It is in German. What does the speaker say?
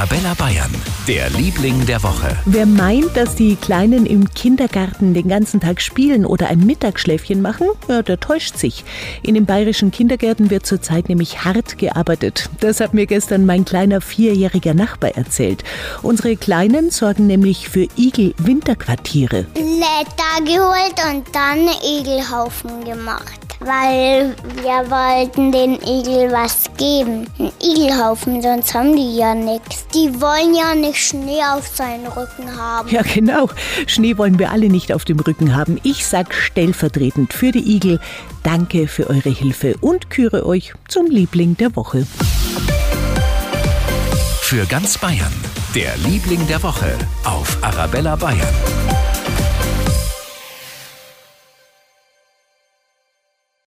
Arabella Bayern, der Liebling der Woche. Wer meint, dass die Kleinen im Kindergarten den ganzen Tag spielen oder ein Mittagsschläfchen machen, ja, der täuscht sich. In den bayerischen Kindergärten wird zurzeit nämlich hart gearbeitet. Das hat mir gestern mein kleiner vierjähriger Nachbar erzählt. Unsere Kleinen sorgen nämlich für Igel-Winterquartiere. Blätter geholt und dann Igelhaufen gemacht weil wir wollten den Igel was geben. Ein Igelhaufen, sonst haben die ja nichts. Die wollen ja nicht Schnee auf seinen Rücken haben. Ja, genau. Schnee wollen wir alle nicht auf dem Rücken haben. Ich sag stellvertretend für die Igel Danke für eure Hilfe und küre euch zum Liebling der Woche. Für ganz Bayern, der Liebling der Woche auf Arabella Bayern.